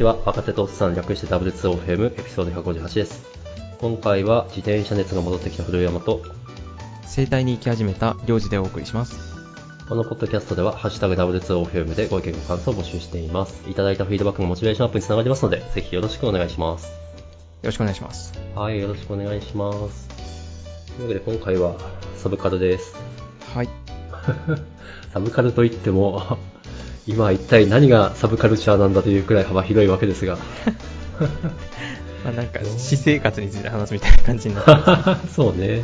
にちは。若手とおっさん略して W2OFM エピソード158です。今回は自転車熱が戻ってきた古山と、生態に行き始めた領事でお送りします。このポッドキャストでは、ハッシュタグ W2OFM でご意見ご感想を募集しています。いただいたフィードバックのモチベーションアップにつながりますので、ぜひよろしくお願いします。よろしくお願いします。はい、よろしくお願いします。というわけで今回はサブカルです。はい。サブカルといっても、今一体何がサブカルチャーなんだというくらい幅広いわけですが。まあなんか、私生活について話すみたいな感じになってます。そうね。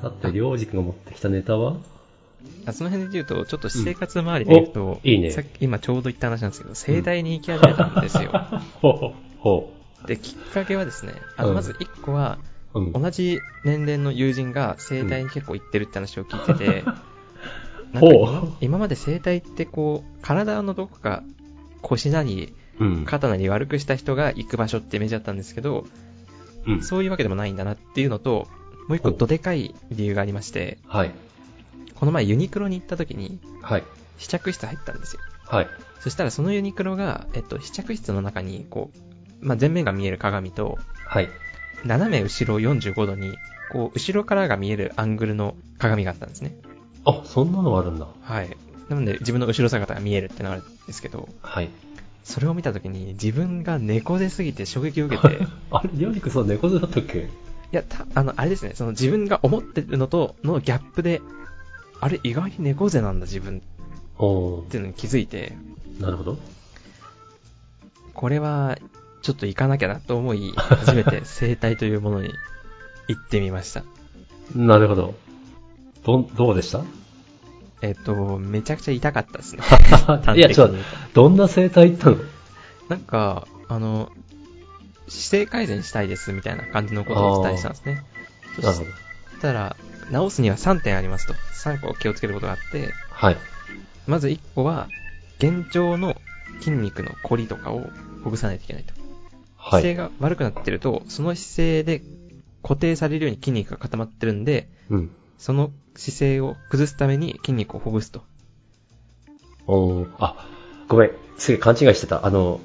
さて、りょうじくんが持ってきたネタは？あその辺で言うと、ちょっと私生活周りで言うと、おいいねさっき今ちょうど言った話なんですけど、盛大に行き始めたんですよ。ほうほで、きっかけはですね、あの、うんまず一個は、う。うん。同じ年齢の友人が整体に結構行ってるって話を聞いてて、なん。今まで整体ってこう、体のどこか腰なりうん。肩なり悪くした人が行く場所ってイメージだったんですけど、うん。そういうわけでもないんだなっていうのと、もう一個どでかい理由がありまして、はい。この前ユニクロに行った時にはい。試着室入ったんですよ。はい。そしたらそのユニクロが、えっと、試着室の中に、こう、まあ、前面が見える鏡と、はい。斜め後ろ45度に、こう、後ろからが見えるアングルの鏡があったんですね。あ、そんなのがあるんだ。はい。なので、自分の後ろ姿が見えるってのがあるんですけど、はい。それを見た時に自分が猫背すぎて衝撃を受けて、い あれ、りょうじくん猫背だったっけ？や、た、あの、あれですね、その自分が思ってるのとのギャップで、あれ、意外に猫背なんだ自分おーっていうのに気づいて、なるほど。これは、ちょっと行かなきゃなと思い、初めて整体というものに行ってみました。なるほど。どん、どうでした？えっと、めちゃくちゃ痛かったですね。いや、ちょっとどんな生態行ったの？なんか、あの、姿勢改善したいですみたいな感じのことをお伝えしたんですね。そしたら、直すには3点ありますと。3個気をつけることがあって、はい。まず1個は、現状の筋肉の凝りとかをほぐさないといけないと。はい。姿勢が悪くなってると、その姿勢で固定されるように筋肉が固まってるんで、うん。その姿勢を崩すために筋肉をほぐすと。おーあ、ごめん。すげえ勘違いしてた。あの、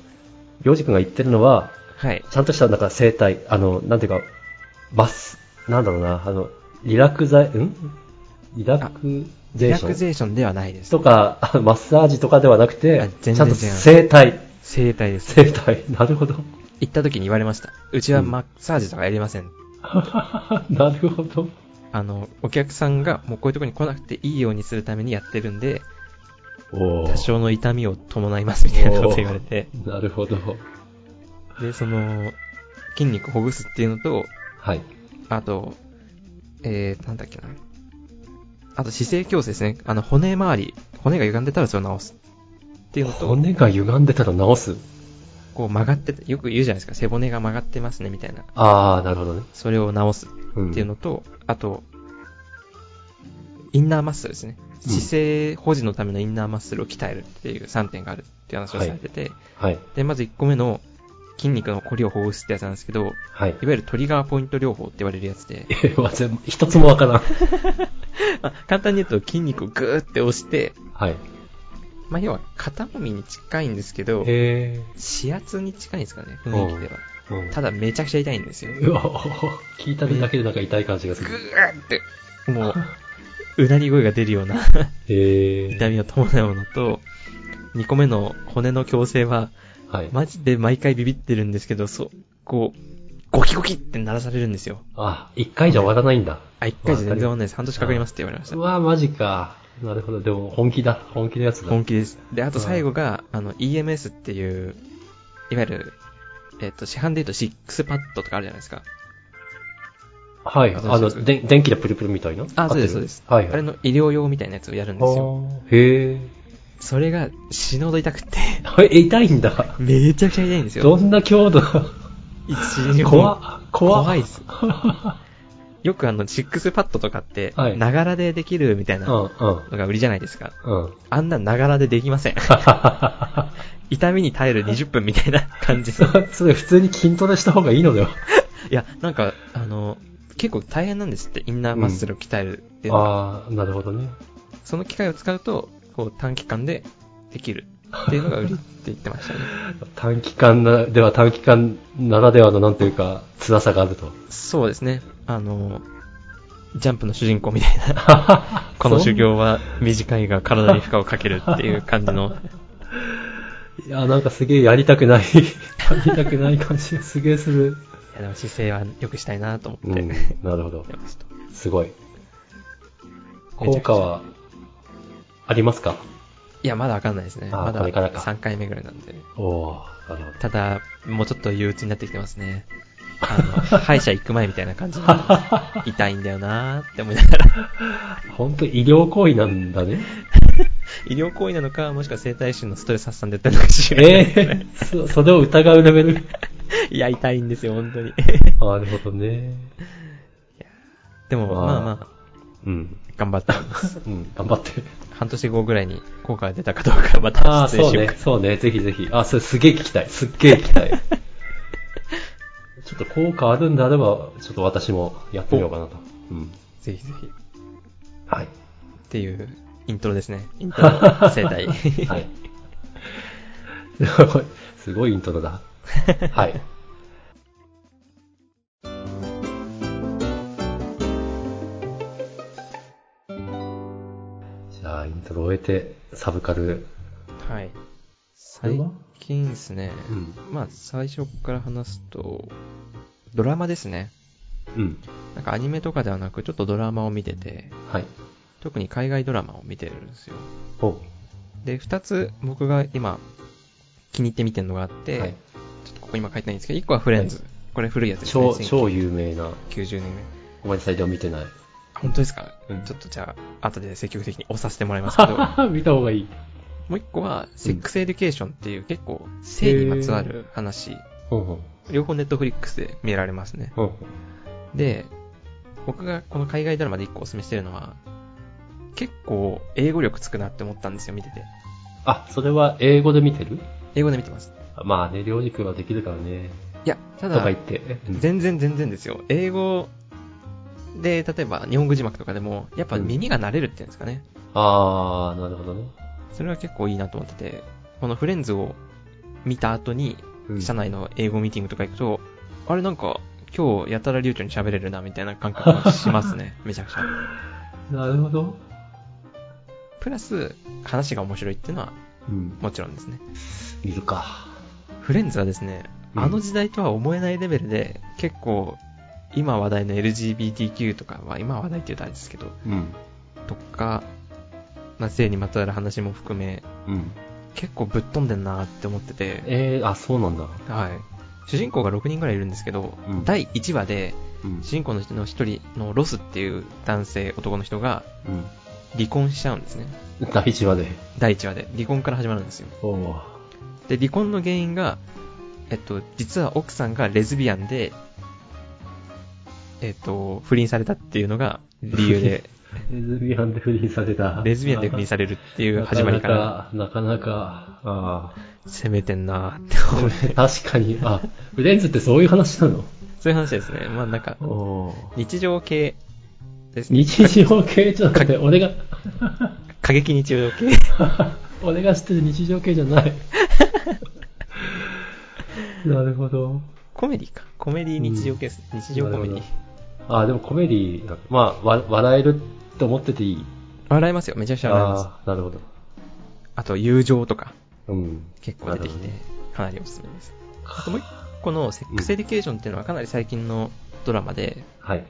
りょうじくんが言ってるのは、はい。ちゃんとしたなんか生態、あの、なんていうか、バス、なんだろうな、あの、リラクザイ、ん？リラクリゼーション？ラクゼーションではないですと。か、あマッサージとかではなくてあ、全然ちゃんと生態、整体です。生態、なるほど。行った時に言われました。うちはマッサージとかやりません。なるほど。あの、お客さんがもうこういうとこに来なくていいようにするためにやってるんで、多少の痛みを伴いますみたいなこと言われて、なるほど。で、その、筋肉ほぐすっていうのと、はい。あと、えー、なんだっけな。あと姿勢矯正ですね。あの、骨周り、骨が歪んでたらそれを直す。っていうのと、骨が歪んでたら直す。こう曲がってて、よく言うじゃないですか。背骨が曲がってますね、みたいな。あー、なるほどね。それを直すうん。っていうのと、あと、インナーマッスルですね。うん姿勢保持のためのインナーマッスルを鍛えるっていう3点があるっていう話をされてて、はい。で、まず1個目の筋肉の凝りをほぐすってやつなんですけど、いわはい。ゆるトリガーポイント療法って言われるやつで、一つもわからん。まあ、簡単に言うと筋肉をグーって押して、はい。まあ、要は肩もみに近いんですけど、へ指圧に近いんですかね、雰囲気では。ー。うんただめちゃくちゃ痛いんですよ。うわ、聞いただけでなんか痛い感じがすグる。ーって、もう、うなり声が出るような。痛みを伴うものと、2個目の骨の矯正は、はい。マジで毎回ビビってるんですけど、そう、こう、ゴキゴキって鳴らされるんですよ。あ、一回じゃ終わらないんだ。あ、1回じゃ全然終わんないです。半年かかりますって言われましたう。わ、マジか。なるほど。でも、本気だ。本気のやつだ。本気です。で、あと最後が、あの、EMS っていう、いわゆる、えっ、と、市販で言うと6パッドとかあるじゃないですか。はい。あの、で電気でプルプルみたいな？あ、そうです、そうです。はいはい。あれの医療用みたいなやつをやるんですよ。へそれが死ぬほど痛くて、ー。え、痛いんだ。めちゃくちゃ痛いんですよ。どんな強度？怖怖いです。よくあの、6パッドとかって、はいながらでできるみたいなうん、のうん、が売りじゃないですか。うん。あんなながらでできません。痛みに耐える20分みたいな感じの。それ普通に筋トレした方がいいのでは いや、なんか、あの、結構大変なんですって、インナーマッスルを鍛えるっていうのは。ああ、なるほどね。その機械を使うと、こう短期間でできるっていうのが売りって言ってましたね。短期間な、では短期間ならではのなんというか、辛さがあると。そうですね。あの、ジャンプの主人公みたいな、この修行は短いが体に負荷をかけるっていう感じの、いや、なんかすげえやりたくない、やりたくない感じがすげえする。いやでも姿勢は良くしたいなと思うん、って、なるほど。すごい。効果は、ありますか？いや、まだわかんないですね。まだこれからか3回目ぐらいなんで。おおなるほど。ただ、もうちょっと憂鬱になってきてますね。あの、歯医者行く前みたいな感じに 痛いんだよなーって思いながら。本当医療行為なんだね。医療行為なのか、もしくは生体師のストレス発散でやってるのかしらないええそ、それを疑うレベル？いや、痛いんですよ、本当に。ああ、なるほどね。でも、まあまあまあ、うん。頑張ってます。うん、頑張って。半年後ぐらいに効果が出たかどうか、またああ、そうね、そうね、ぜひぜひ。あ、それすげえ聞きたい。すっげえ聞きたい。ちょっと効果あるんであれば、ちょっと私もやってみようかなと。うん。ぜひぜひ。っはい。ていう、イントロですね。イントロ、生態。はい。すごい、すごいイントロだ。はい。じゃあ、イントロを終えて、サブカル。はい。最は？近ですね、うん。まあ最初から話すと、ドラマですね。うん。なんかアニメとかではなく、ちょっとドラマを見てて、はい。特に海外ドラマを見てるんですよ。おで、二つ僕が今気に入って見てるのがあって、はい。ちょっとここ今書いてないんですけど、一個はフレンズ。これ古いやつですね。超、超有名な。90年代。ごめんなさい、でも見てない。あ本当ですか、うんちょっとじゃあ、後で積極的に推させてもらいますけど、も 見た方がいい。う一個は、セックスエデュケーションっていう結構、性にまつわる話。両方ネットフリックスで見られますね。で、僕がこの海外ドラマで一個お勧めしてるのは、結構英語力つくなって思ったんですよ、見てて。あ、それは英語で見てる？英語で見てます。まあね、両軸はできるからね。いや、ただ全然全然ですよ。英語で、例えば日本語字幕とかでも、やっぱ耳が慣れるっていうんですかね。あー、なるほどね。それは結構いいなと思ってて、このフレンズを見た後に、うん社内の英語ミーティングとか行くと、あれなんか、今日やたら流暢に喋れるな、みたいな感覚がしますね。めちゃくちゃ。なるほど。プラス、話が面白いっていうのはうん。もちろんですね。見るか。フレンズはですね、うんあの時代とは思えないレベルで、結構、今話題の LGBTQ とかは、今話題って言うとあれですけど、うん。とか、まあ、性にまつわる話も含め、うん。結構ぶっ飛んでんなって思ってて、えー、あ、そうなんだ。はい。主人公が6人ぐらいいるんですけど、うん第1話で、うん。主人公の人の一人のロスっていう男性、男の人がうん。離婚しちゃうんですね。第1話で？第1話で。離婚から始まるんですよ。で、離婚の原因が、えっと、実は奥さんがレズビアンで、えっと、不倫されたっていうのが理由で、レズビアンで不倫された。レズビアンで不倫されるっていう始まりから、なかなか、なかなか、あ攻めてんなーって思確かに、あ、フレンズってそういう話なの？そういう話ですね。まあなんか、日常系ですね。日常系じゃなくて、俺が、過激日常系。俺が知ってる日常系じゃない。なるほど。コメディか。コメディ日常系です。日常コメディ。あ、でもコメディだ、まあ、わ笑えるって思ってていい？笑いますよ。めちゃくちゃ笑います。ああ、なるほど。あと、友情とかうん。結構出てきてかなりおすすめです。あともう一個のセックスエデュケーションっていうのはかなり最近のドラマで、はい。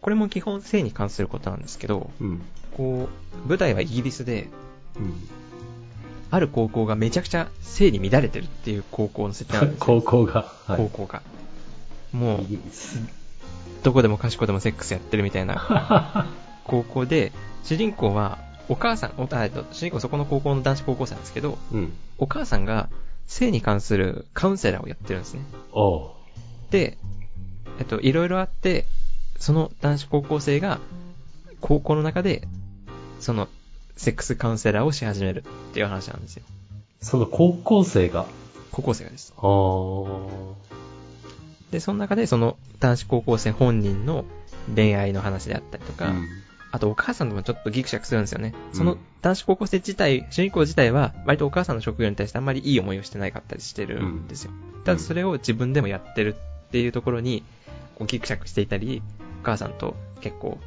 これも基本性に関することなんですけど、うん。こう、舞台はイギリスで、うん。ある高校がめちゃくちゃ性に乱れてるっていう高校の設定なんですよ。高校が。はい。高校が。もうイ、ギリスどこでもかしこでもセックスやってるみたいな 高校で、主人公は、お母さん、お主人公そこの高校の男子高校生なんですけど、うん。お母さんが性に関するカウンセラーをやってるんですね。で、えっと、いろいろあって、その男子高校生が、高校の中で、その、セックスカウンセラーをし始めるっていう話なんですよ。その高校生が？高校生がです。で、その中でその男子高校生本人の恋愛の話であったりとか、うんあとお母さんともちょっとギクシャクするんですよね。うんその男子高校生自体、主人公自体は、割とお母さんの職業に対してあんまりいい思いをしてないかったりしてるんですよ。ただそれを自分でもやってるっていうところに、こうギクシャクしていたり、お母さんと結構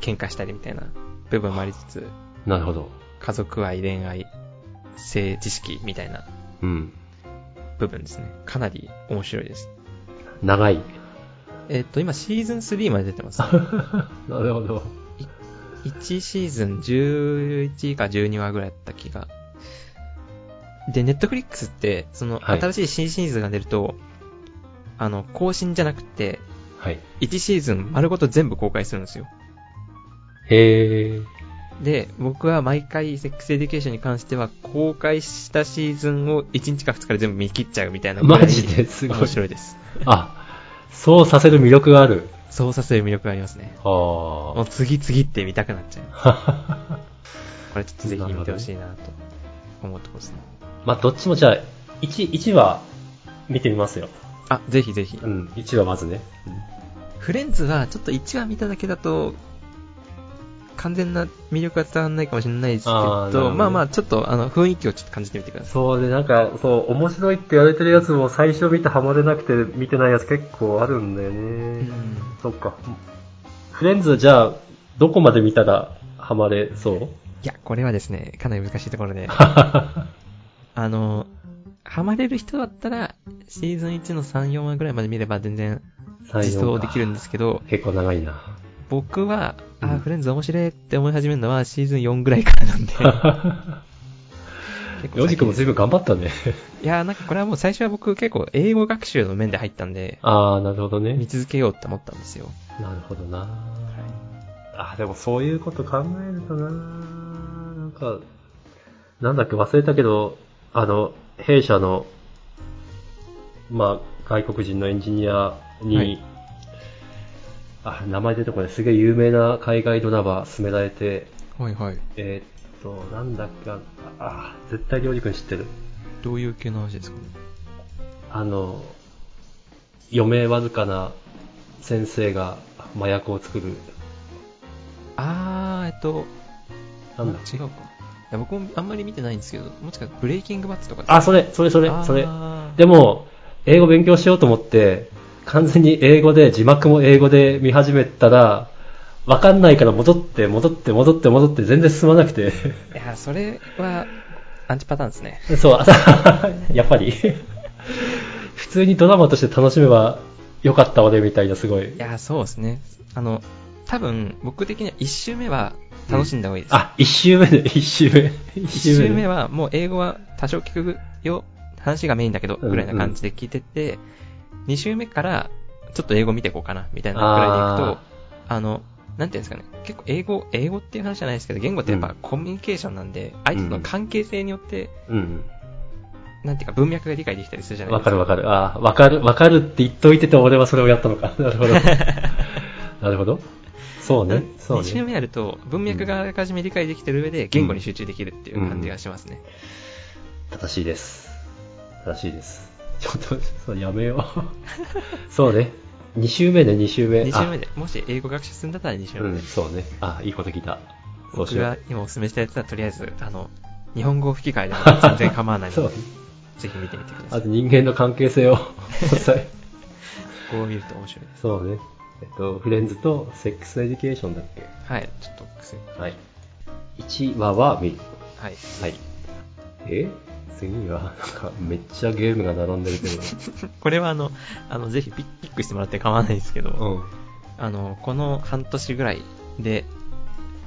喧嘩したりみたいな部分もありつつ、なるほど。家族愛、恋愛、性知識みたいなうん。部分ですね。かなり面白いです。長い。えっと、今シーズン3まで出てます。なるほど。1シーズン11か12話ぐらいだった気が。で、ネットフリックスって、その、はい新しい新シーズンが出ると、あの、更新じゃなくて、はい。1シーズン丸ごと全部公開するんですよ。へー。で、僕は毎回セックスエデュケーションに関しては、公開したシーズンを1日か2日で全部見切っちゃうみたいなぐらいマジですごい面白いです。あ、そうさせる魅力がある。そうさせる魅力がありますね。あもう次々って見たくなっちゃう。あ。これちょっとぜひ見てほしいなと思うところですね。まあ、どっちもじゃあ、1、1話見てみますよ。あ、ぜひぜひ。うん、1話まずね。フレンズはちょっと1話見ただけだと、完全な魅力が伝わらないかもしれないですけど、まあまあ、ちょっとあの雰囲気をちょっと感じてみてください。そうで、なんか、そう、面白いって言われてるやつも最初見てハマれなくて見てないやつ結構あるんだよね。そっか。フレンズじゃあ、どこまで見たらハマれそう？いや、これはですね、かなり難しいところで、は あの、ハマれる人だったら、シーズン1の3、4話ぐらいまで見れば全然実装できるんですけど、結構長いな。僕は、あー、うんフレンズ面白いって思い始めるのはシーズン4ぐらいからなんで、結構ヨジ君も先随分頑張ったね。いやーなんかこれはもう最初は僕結構英語学習の面で入ったんで、ああ、なるほど見ね。続けようって思ったんですよ。なるほどな。あ、でもそういうこと考えるとななんか、なんだっけ忘れたけど、あの、弊社の、まあ、外国人のエンジニアに、はいあ、名前出てこない。すげえ有名な海外ドラマ勧められて、はいはい。えーっと、なんだっけ、あ、あ絶対料理君知ってる。どういう系の話ですか？ねあの、余命わずかな先生が麻薬を作る。あー、えっと、なんだ？違うか。いや僕もあんまり見てないんですけど、もしかしたらブレイキングバッツとかあ、それ、それ、それ、それ。でも、英語勉強しようと思って、完全に英語で、字幕も英語で見始めたら、わかんないから戻って、戻って、戻って、戻って、全然進まなくて。いや、それは、アンチパターンですね。そう、あ やっぱり。普通にドラマとして楽しめばよかった俺みたいな、すごいい。や、そうですね。あの、多分、僕的には1周目は楽しんだ方がいいです。あ、一周目 で、一周目。一1周目は。はもう英語は多少聞くよ、話がメインだけど、ぐらいな感じで聞いてって、2周目からちょっと英語見ていこうかな、みたいなくらいでいくと、あの、なんていうんですかね、結構英語、英語っていう話じゃないですけど、言語ってやっぱうんコミュニケーションなんで、相手との関係性によって、うん。なんていうか文脈が理解できたりするじゃないですか。わかるわかる。あわかる、わかるって言っといてて俺はそれをやったのか。なるほど。なるほど。そうね。そう2周ね。目やると、文脈があらかじめ理解できてる上で、言語に集中できるっていう感じがしますね。正しいです。正しいです。ちょっと、そう、やめよう。そうね。2週目ね、2週目。2周目で、もし英語学習するんだったら2週目でん、。そうね。あ、いいこと聞いた。そうし僕よう。が今お勧めしたやつは、とりあえず、あの、日本語吹き替えでも全然構わないそうので。ぜひ見てみてください。あと人間の関係性を。こう見ると面白いです。そうね。えっと、フレンズとセックスエデュケーションだっけ？はい、ちょっと癖。はい。1話は見る。はい。はい。え？次は、なんか、めっちゃゲームが並んでるけ これはあの、あの、ぜひピックしてもらって構わないですけど、ど。うん。あの、この半年ぐらいで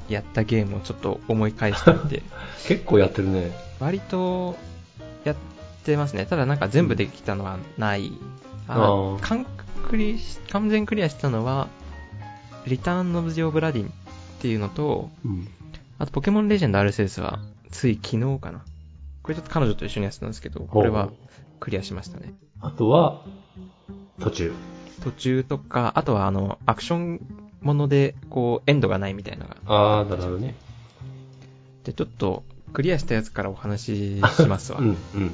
やったゲームをちょっと思い返してみて、結構やってるね。割とやってますね。ただなんか全部できたのはない。ああー完クリ完全クリアしたのは、リターン・オブ・ジ・オブ・ラディンっていうのと、うん。あとポケモンレジェンド RSS は、つい昨日かな。これちょっと彼女と一緒にやってたんですけど、これはクリアしましたね。あとは、途中。途中とか、あとはあの、アクションもので、こう、エンドがないみたいなのが。あー、なるほどね。で、ちょっと、クリアしたやつからお話ししますわ。うん、うん。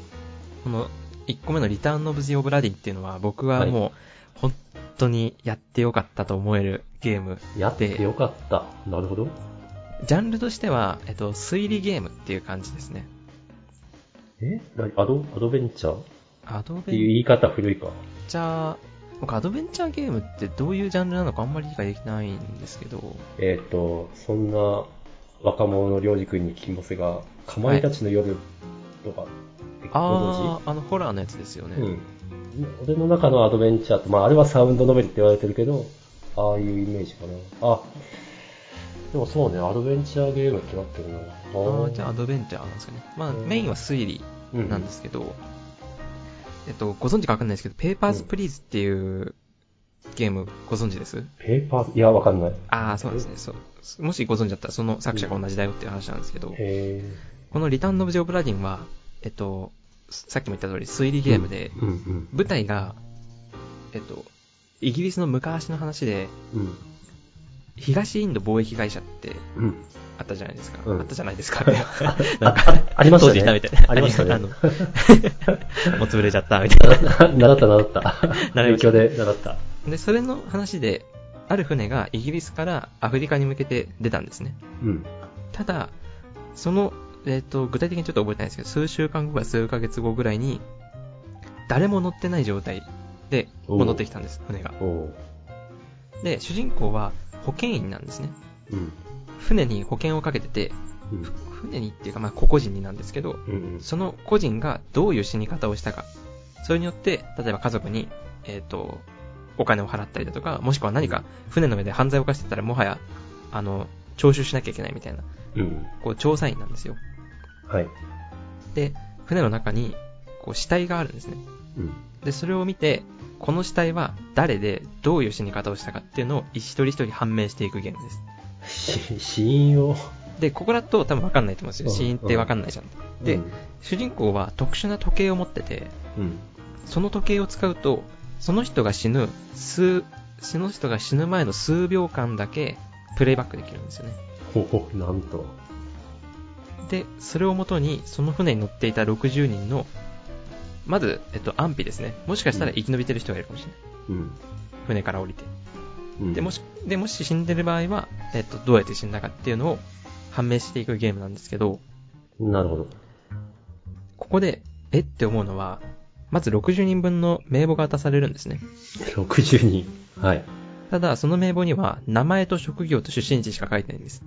この、1個目のリターンオブジオブラディっていうのは、僕はもう、本当にやってよかったと思えるゲームで。やってよかった。なるほど。ジャンルとしては、えっと、推理ゲームっていう感じですね。え？何？アド、アドベンチャー？っアドベンていう言い方古いか。チャー、僕アドベンチャーゲームってどういうジャンルなのかあんまり理解できないんですけど、えっ、と、そんな若者のりょうじくんに聞きますが、かまいたちの夜とか、あー、あのホラーのやつですよね。知うん。俺の中のアドベンチャーって、まああれはサウンドノベルって言われてるけど、ああいうイメージかな。あ、でもそうね、アドベンチャーゲームってなってるな。あじゃあアドベンチャーなんですかね。まあ、うんメインは推理うんなんですけど、えっと、ご存知かわかんないですけど、ペーパーズプリーズっていうゲームご存知です？ペーパー、いや、わかんない。ああ、そうですね、そう。もしご存知だったら、その作者が同じだよっていう話なんですけど、へこのリターン・オブ・ジョブ・ラディンは、えっと、さっきも言った通り推理ゲームで、うんうん。舞台が、えっと、イギリスの昔の話で、うん。東インド貿易会社ってうん。あったじゃないですか。うんあったじゃないですか。あ なんか、ありましたね当時いたみたいな。ありましたね もう潰れちゃった、みたいな。習った習った。勉強で習った。で、それの話で、ある船がイギリスからアフリカに向けて出たんですね。うん。ただ、その、えっ、と、具体的にちょっと覚えてないんですけど、数週間後か数ヶ月後ぐらいに、誰も乗ってない状態で戻ってきたんです、船が。で、主人公は保険員なんですね。うん。船に保険をかけてて、うん。船にっていうか、まあ、個々人になんですけど、うんうん。その個人がどういう死に方をしたか。それによって、例えば家族に、えっ、と、お金を払ったりだとか、もしくは何か船の上で犯罪を犯してたらもはや、あの、徴収しなきゃいけないみたいな、うん。こう、調査員なんですよ。はい。で、船の中に、こう、死体があるんですね。うん。で、それを見て、この死体は誰でどういう死に方をしたかっていうのを一人一人判明していくゲームです。し、死因を？で、ここだと多分わかんないと思うんですよ。うん死因ってわかんないじゃん。で、うん主人公は特殊な時計を持ってて、うん。その時計を使うと、その人が死ぬ数、その人が死ぬ前の数秒間だけプレイバックできるんですよね。ほほ、なんと。で、それをもとに、その船に乗っていた60人の、まず、えっと、安否ですね。もしかしたら生き延びてる人がいるかもしれない。うん。船から降りて。うん。で、もし、で、もし死んでる場合は、えっと、どうやって死んだかっていうのを判明していくゲームなんですけど、なるほど。ここで、えって思うのは、まず60人分の名簿が渡されるんですね。60人。はい。ただ、その名簿には、名前と職業と出身地しか書いてないんです。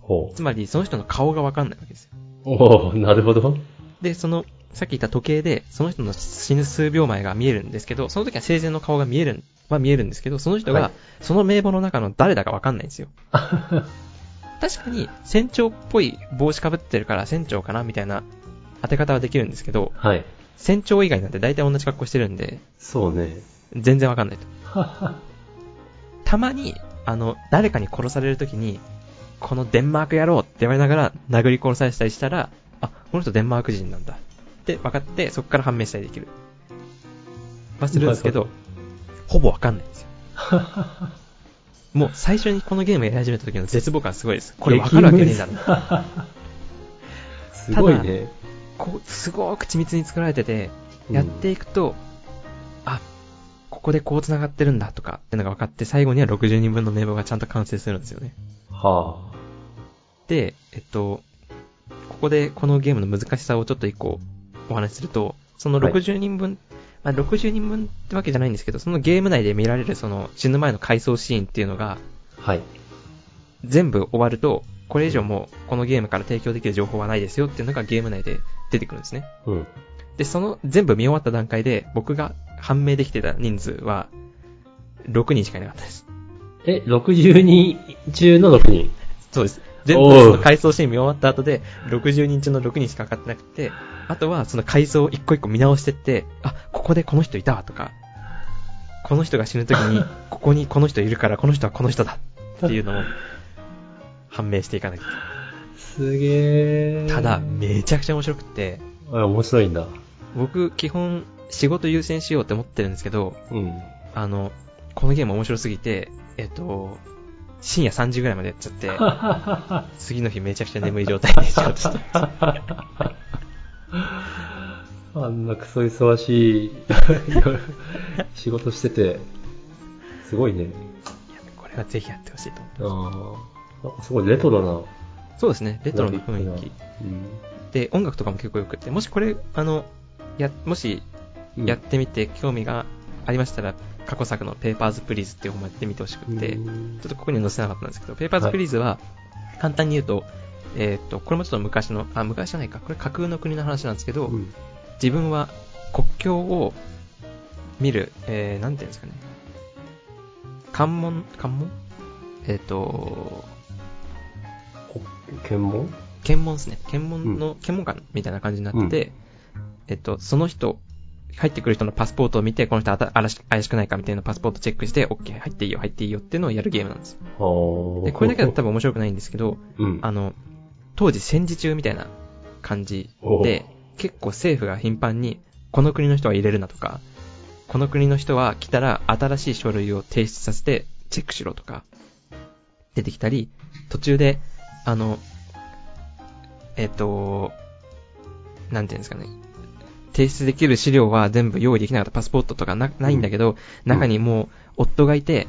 ほつまり、その人の顔がわかんないわけですよ。う。おおなるほど。で、その、さっき言った時計で、その人の死ぬ数秒前が見えるんですけど、その時は生前の顔が見える、は見えるんですけど、その人がはい、その名簿の中の誰だかわかんないんですよ。確かに、船長っぽい帽子かぶってるから船長かなみたいな当て方はできるんですけど、はい。船長以外なんて大体同じ格好してるんで、そうね。全然わかんないと。たまに、あの、誰かに殺されるときに、このデンマーク野郎って言われながら殴り殺されたりしたら、あ、この人デンマーク人なんだ。って分かって、そこから判明したりできる。はするんですけど、ほぼわかんないんですよ。もう最初にこのゲームやり始めた時の絶望感すごいです。これわかるわけねえだろ。すごいね。こう、すごく緻密に作られてて、やっていくと、あ、ここでこう繋がってるんだとかってのが分かって、最後には60人分の名簿がちゃんと完成するんですよね。はで、えっと、ここでこのゲームの難しさをちょっと一個お話しすると、そのはい60人分、まあ60人分ってわけじゃないんですけど、そのゲーム内で見られるその死ぬ前の回想シーンっていうのが、あ。はい。全部終わると、これ以上もうこのゲームから提供できる情報はないですよっていうのがゲーム内で出てくるんですね。うん。で、その全部見終わった段階で、僕が判明できてた人数は、6人しかいなかったです。え、60人中の6人。そうです。全部その回想シーン見終わった後で、60人中の6人しかかかってなくて、あとはその回想を一個一個見直してって、あ、ここでこの人いたわとか、この人が死ぬ時に、ここにこの人いるから、この人はこの人だっていうのを判明していかなきゃいすげー。けない。ただ、めちゃくちゃ面白くって、あ、面白いんだ。僕、基本、仕事優先しようって思ってるんですけど、うん。あの、このゲーム面白すぎて、えっと、深夜3時ぐらいまでやっちゃって、次の日めちゃくちゃ眠い状態で仕事して あんなクソ忙しい 仕事してて、すごいね。いや、これはぜひやってほしいと思。ああ。なんかすごいレトロな。そうですね、レトロな雰囲気。うん、で、音楽とかも結構良くて、もしこれ、あの、や、もし、やってみて興味がありましたら、過去作の Papers, Please っていう本もやってみてほしくて、ちょっとここには載せなかったんですけど、 Papers, Please は、簡単に言うと、えっ、と、これもちょっと昔の、あ、昔じゃないか、これ架空の国の話なんですけど、うん、自分は国境を見る、えー、なんていうんですかね。関門、関門？えっ、ー、と、検問？検問ですね。検問の、うん、検問官みたいな感じになってて、うん、えっと、その人、入ってくる人のパスポートを見て、この人怪しくないかみたいなパスポートチェックして、OK、入っていいよ、入っていいよっていうのをやるゲームなんですよ。で、これだけだと多分面白くないんですけど、うん、あの、当時戦時中みたいな感じで、結構政府が頻繁に、この国の人は入れるなとか、この国の人は来たら新しい書類を提出させてチェックしろとか、出てきたり、途中で、あの、えっ、と、なんていうんですかね。提出できる資料は全部用意できなかったパスポートとかなないんだけど、中にもう夫がいて、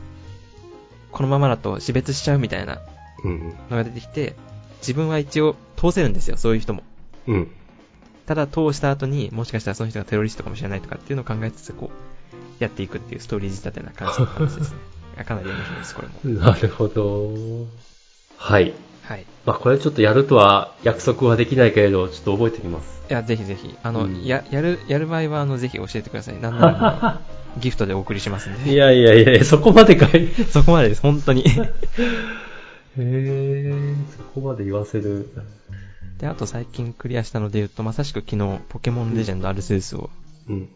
このままだと死別しちゃうみたいなのが出てきて、自分は一応通せるんですよ、そういう人も。うん。ただ通した後にもしかしたらその人がテロリストかもしれないとかっていうのを考えつつ、こう、やっていくっていうストーリー仕立てな感じの話ですね。かなり面白いです、これも。なるほど。はい。はい。まあこれちょっとやるとは約束はできないけれど、ちょっと覚えておきます。いや、ぜひぜひ。あの、うん、や、やる、やる場合は、あの、ぜひ教えてください。なんなら、ギフトでお送りしますんで。いやいやいや、そこまでかい。そこまでです、本当に。へえ、そこまで言わせる。で、あと最近クリアしたので言うと、まさしく昨日、ポケモンレジェンドアルセウスを、うん。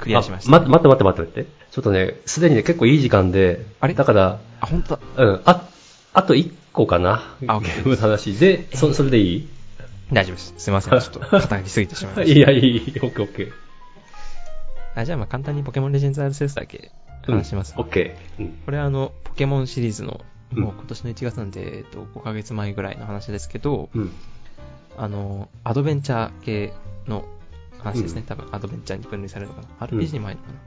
クリアしました。待って待って待って待って待って。ちょっとね、すでにね、結構いい時間で、あれ？だから、あ、本当うん、あ、あと1個かな？あ、ゲームの話。で、そ、それでいい？大丈夫です。すいません。ちょっと肩書きすぎてしまいました。いや、いい、オッケーオッケー。あ、じゃあまあ簡単にポケモンレジェンズアルセウスだけ話します、オッケー。これはあの、ポケモンシリーズの、もう今年の1月なんで、えっと、5ヶ月前ぐらいの話ですけど、うん、あの、アドベンチャー系の話ですね。うん、多分、アドベンチャーに分類されるのかな。RPG にも入るのかな。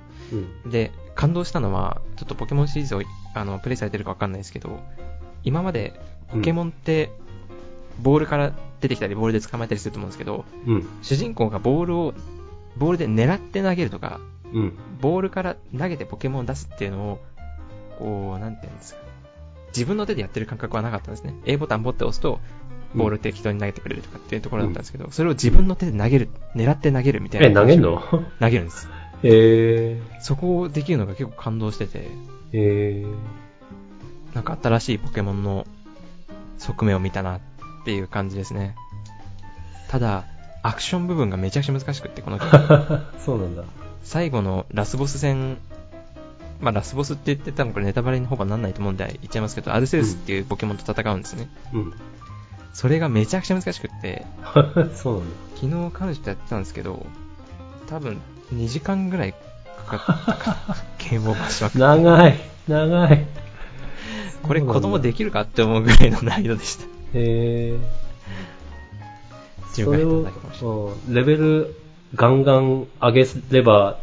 うん、で、感動したのは、ちょっとポケモンシリーズを、あの、プレイされてるかわかんないですけど、今までポケモンって、ボールから出てきたり、ボールで捕まえたりすると思うんですけど、うん、主人公がボールを、ボールで狙って投げるとか、うん、ボールから投げてポケモンを出すっていうのを、こう、なんていうんですか。自分の手でやってる感覚はなかったんですね。A ボタンボって押すと、ボール適当に投げてくれるとかっていうところだったんですけど、うん、それを自分の手で投げる、狙って投げるみたいな。え、投げるの？投げるんです。へえそこをできるのが結構感動してて。へなんか新しいポケモンの側面を見たなっていう感じですね。ただ、アクション部分がめちゃくちゃ難しくって、このゲーム。そうなんだ。最後のラスボス戦、まあラスボスって言ってたのこれネタバレにほぼなんないと思うんで言っちゃいますけど、アルセウスっていうポケモンと戦うんですね。うん。それがめちゃくちゃ難しくって、そうなんだ。昨日彼女とやってたんですけど、多分2時間ぐらいかかった かゲームオーバーしまくって。長い、長い。これ子供できるかって思うぐらいの難易度でした。へそれを、レベルガンガン上げれば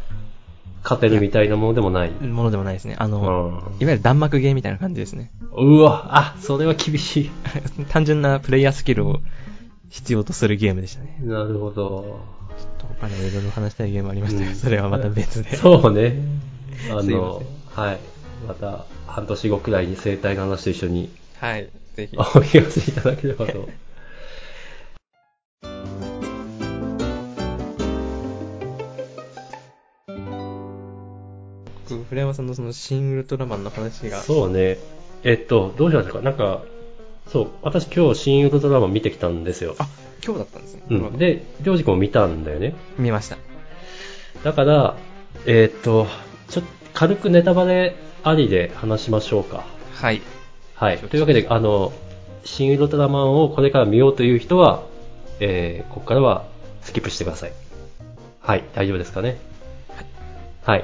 勝てるみたいなものでもない？ものでもないですね。あの、いわゆる弾幕ゲーみたいな感じですね。うわ、あ、それは厳しい。単純なプレイヤースキルを必要とするゲームでしたね。なるほど。ちょっと他にもいろいろ話したいゲームありましたけど、うん、それはまた別で。そうね。あの、はい。また半年後くらいに生態の話と一緒に、はい、ぜひ。お聞かせいただければと。僕、古山さんのその新ウルトラマンの話が。そうね。えっと、どうしますか？なんか、そう、私今日新ウルトラマン見てきたんですよ。あ、今日だったんですね。うん。で、りょうじくんも見たんだよね。見ました。だから、えー、っと、ちょっと軽くネタバレありで話しましょうか。はい。はい。というわけで、あの、新ウルトラマンをこれから見ようという人は、えー、ここからはスキップしてください。はい、大丈夫ですかね？はい。はい。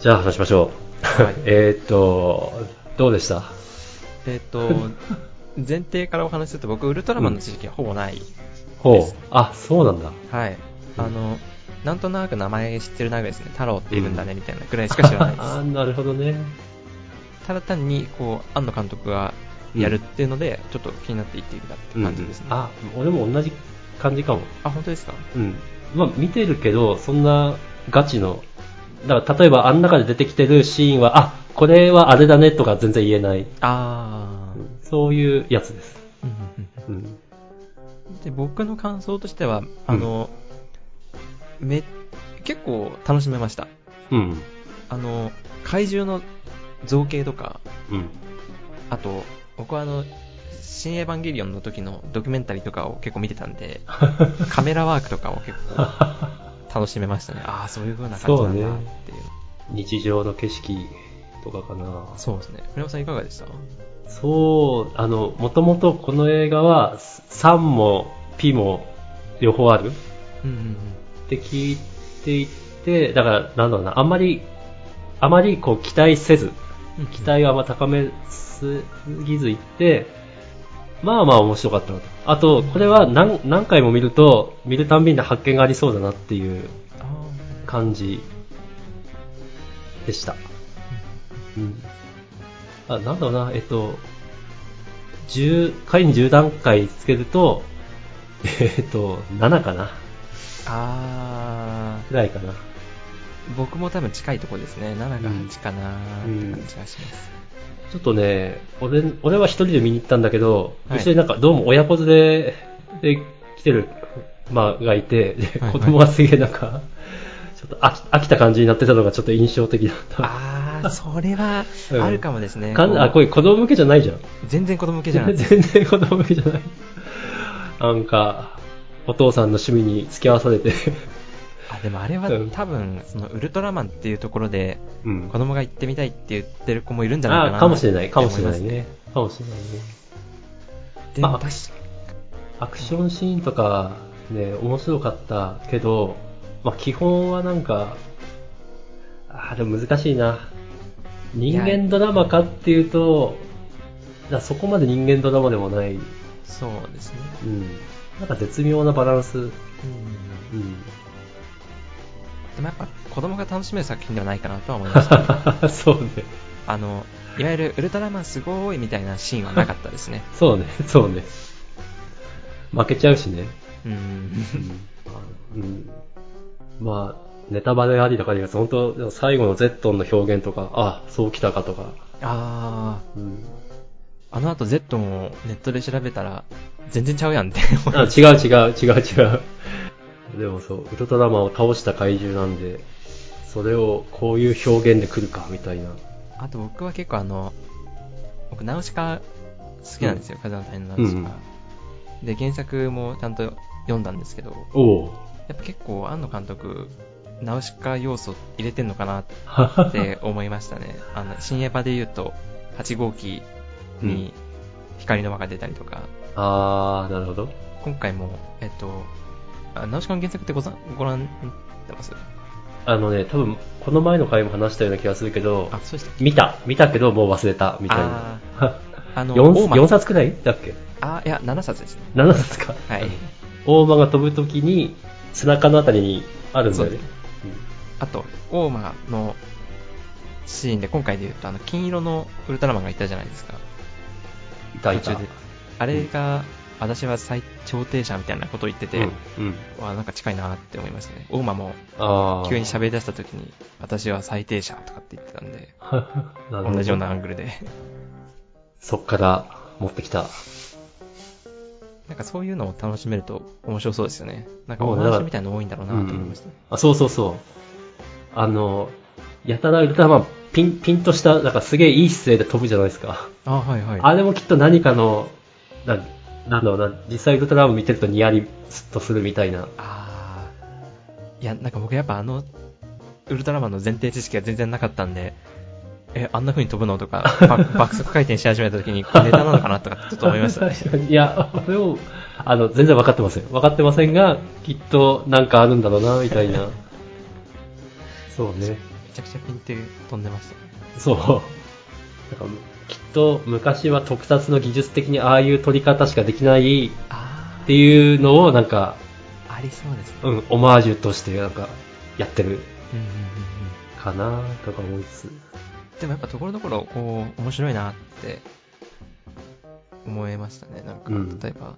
じゃあ話しましょう。はい、えっと、どうでした？えっと、前提からお話しすると僕、ウルトラマンの知識はほぼない、うん、ほう。あ、そうなんだ。はい。あの、なんとなく名前知ってるなぐらいですね。太郎っているんだね、みたいなぐらいしか知らないです。あなるほどね。ただ単に、こう、庵野監督がやるっていうので、ちょっと気になっていっているかって感じですね。うんうん、あ、俺も同じ感じかも。あ、本当ですか？うん。まあ、見てるけど、そんなガチの、だから例えばあん中で出てきてるシーンは、あ、これはあれだねとか全然言えない。ああ、そういうやつです。うん、で僕の感想としては、あの、うん、め、結構楽しめました。うん。あの、怪獣の造形とか、うん。あと、僕はあの、新エヴァンゲリオンの時のドキュメンタリーとかを結構見てたんで、カメラワークとかを結構楽しめましたね。ああ、そういう風な感じなんだっていう。うね、日常の景色とかかな。そうですね。船尾さんいかがでした？そう、あの、もともとこの映画は、3も P も両方ある、うんうんうん、って聞いていて、だから、なんだろうな、あんまり、あまりこう期待せず、期待はあんま高めすぎずいって、まあまあ面白かったなと。あと、これは何何回も見ると、見るたんびに発見がありそうだなっていう感じでした。うん。あ、なんだろうな、えっと、10、回に10段階つけると、えっと、7かな。あー。くらいかな。僕も多分近いとこですね。7が8かなって感じがします。うん、ちょっとね、俺、俺は一人で見に行ったんだけど、はい、一緒になんかどうも親子連れで来てる、まあ、がいて、子供がすげえなんか、ちょっと飽き飽きた感じになってたのがちょっと印象的だった。ああ、それはあるかもですね。うん、あ、これ子供向けじゃないじゃん。全然子供向けじゃない。全然子供向けじゃない。なんか、お父さんの趣味に付き合わされて あ、でもあれは多分、そのウルトラマンっていうところで、子供が行ってみたいって言ってる子もいるんじゃないかな、あ、かもしれない、かもしれないね。かもしれないね。でも確かアクションシーンとかね、面白かったけど、まあ、基本はなんか、あでも難しいな。人間ドラマかっていうと、そこまで人間ドラマでもない。そうですね。うん。なんか絶妙なバランス。うん。うん。でもやっぱ子供が楽しめる作品ではないかなとは思いました、ね、そうね。あの、いわゆるウルトラマンすごいみたいなシーンはなかったですね。そうね、そうね。負けちゃうしね。うん。うん、まあ、ネタバレありだかりが、本当最後のゼットンの表現とか、あ、そうきたかとか。ああ。うん。あの後ゼットンをネットで調べたら、全然ちゃうやんってあ。違う違う、違う違う。でもそう、ウルトラマンを倒した怪獣なんで、それをこういう表現で来るか、みたいな。あと僕は結構あの、僕、ナウシカ好きなんですよ、うん、風の谷のナウシカ、うん。で、原作もちゃんと読んだんですけど、やっぱ結構、庵野監督、ナウシカ要素入れてんのかなって思いましたね。あの、新エヴァで言うと、8号機に光の輪が出たりとか。うん、あー、なるほど。今回も、えっと、ナウシカの原作ってござご覧になってます？あのね、多分、この前の回も話したような気がするけど、あ、そうでした見た、見たけどもう忘れた、みたいな。あ あの 4, 4冊くらいだっけ？あ、いや、7冊ですね。7冊か。はい。大間が飛ぶときに、背中のあたりにあるんだよね。あと、大間のシーンで、今回で言うと、あの、金色のウルトラマンがいたじゃないですか。いたいた。あれが、私は最長停車みたいなことを言ってて、うんうん、わなんか近いなって思いましたね。大間も、急に喋り出した時に、私は最低車とかって言ってたんで、同じようなアングルで。そっから持ってきた。なんかそういうのを楽しめると面白そうですよね。なんかお話みたいなの多いんだろうなと思いました、ねうん、あ、そうそうそう。あの、やたらウルトラマン、ピン、ピンとした、なんかすげえいい姿勢で飛ぶじゃないですか。あ、はいはい。あれもきっと何かの、ななんだろうな、実際ウルトラマン見てるとニヤリスッとするみたいな。ああ。いや、なんか僕やっぱあの、ウルトラマンの前提知識が全然なかったんで、え、あんな風に飛ぶのとか、爆速回転し始めた時に、ネタなのかなとかちょっと思いました、ね。いや、俺も、あの、全然分かってません。分かってませんが、きっとなんかあるんだろうな、みたいな。そうね。めちゃくちゃピンって飛んでました、ね。そう。なんかきっと昔は特撮の技術的にああいう撮り方しかできないっていうのをなんかありそうですね。うん、オマージュとしてなんか、やってるかなとか思いつつ。うん。でもやっぱところどころ、こう、面白いなって、思いましたね。なんか、うん例えば、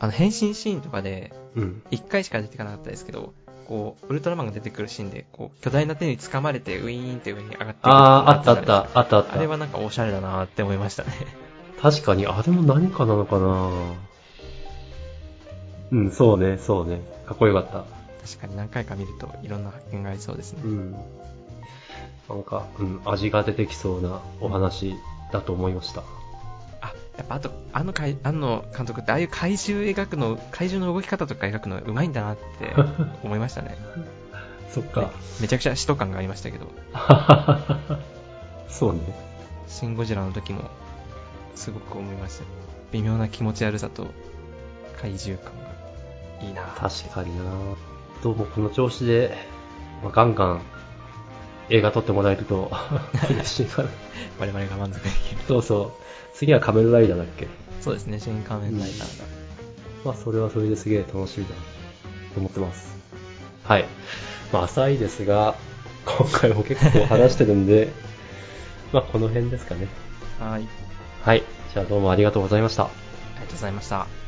あの、変身シーンとかで、うん。一回しか出てこなかったですけど、こう、ウルトラマンが出てくるシーンで、こう、巨大な手に掴まれて、ウィーンって上に上がっていくあー、あったあった、あったあった。あれはなんかおしゃれだなって思いましたね。確かに、あれも何かなのかなうん、そうね、そうね。かっこよかった。確かに何回か見るといろんな発見がありそうですね。うん。なんか、うん、味が出てきそうなお話だと思いました。あ、やっぱあと、あの怪、あの監督ってああいう怪獣描くの、怪獣の動き方とか描くの上手いんだなって 思いましたね。そっか。めちゃくちゃ使徒感がありましたけど、そうね。シン・ゴジラの時も、すごく思いました。微妙な気持ち悪さと、怪獣感がいいな確かになどうもこの調子で、まあ、ガンガン映画撮ってもらえると嬉しいかな。我々が満足できる。そうそう。次は仮面ライダーだっけ？そうですね、新仮面ライダーが。まあそれはそれですげえ楽しみだと思ってます。はい。まあ浅いですが、今回も結構話してるんで、まあこの辺ですかね。はい。ありはい。じゃあどうもありがとうございました。がとうございました。